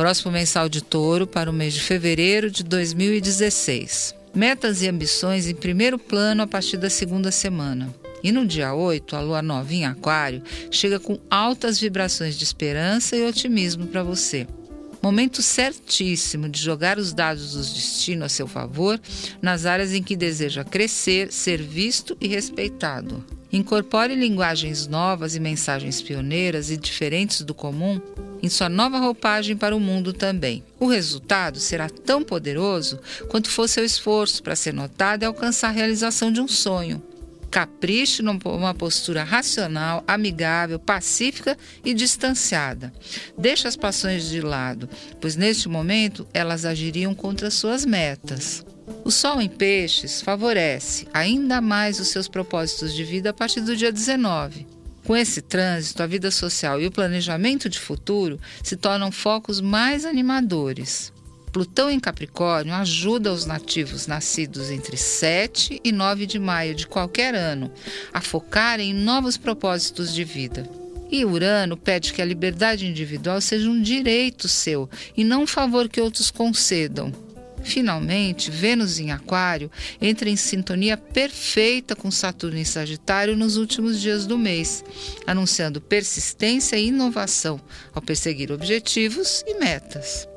Próximo mensal de touro para o mês de fevereiro de 2016. Metas e ambições em primeiro plano a partir da segunda semana. E no dia 8, a lua nova em Aquário chega com altas vibrações de esperança e otimismo para você. Momento certíssimo de jogar os dados do destino a seu favor nas áreas em que deseja crescer, ser visto e respeitado. Incorpore linguagens novas e mensagens pioneiras e diferentes do comum em sua nova roupagem para o mundo também. O resultado será tão poderoso quanto for seu esforço para ser notado e alcançar a realização de um sonho. Capriche numa postura racional, amigável, pacífica e distanciada. Deixe as paixões de lado, pois neste momento elas agiriam contra suas metas. O Sol em Peixes favorece ainda mais os seus propósitos de vida a partir do dia 19. Com esse trânsito, a vida social e o planejamento de futuro se tornam focos mais animadores. Plutão em Capricórnio ajuda os nativos nascidos entre 7 e 9 de maio de qualquer ano a focarem em novos propósitos de vida. E Urano pede que a liberdade individual seja um direito seu e não um favor que outros concedam. Finalmente, Vênus em Aquário entra em sintonia perfeita com Saturno em Sagitário nos últimos dias do mês, anunciando persistência e inovação ao perseguir objetivos e metas.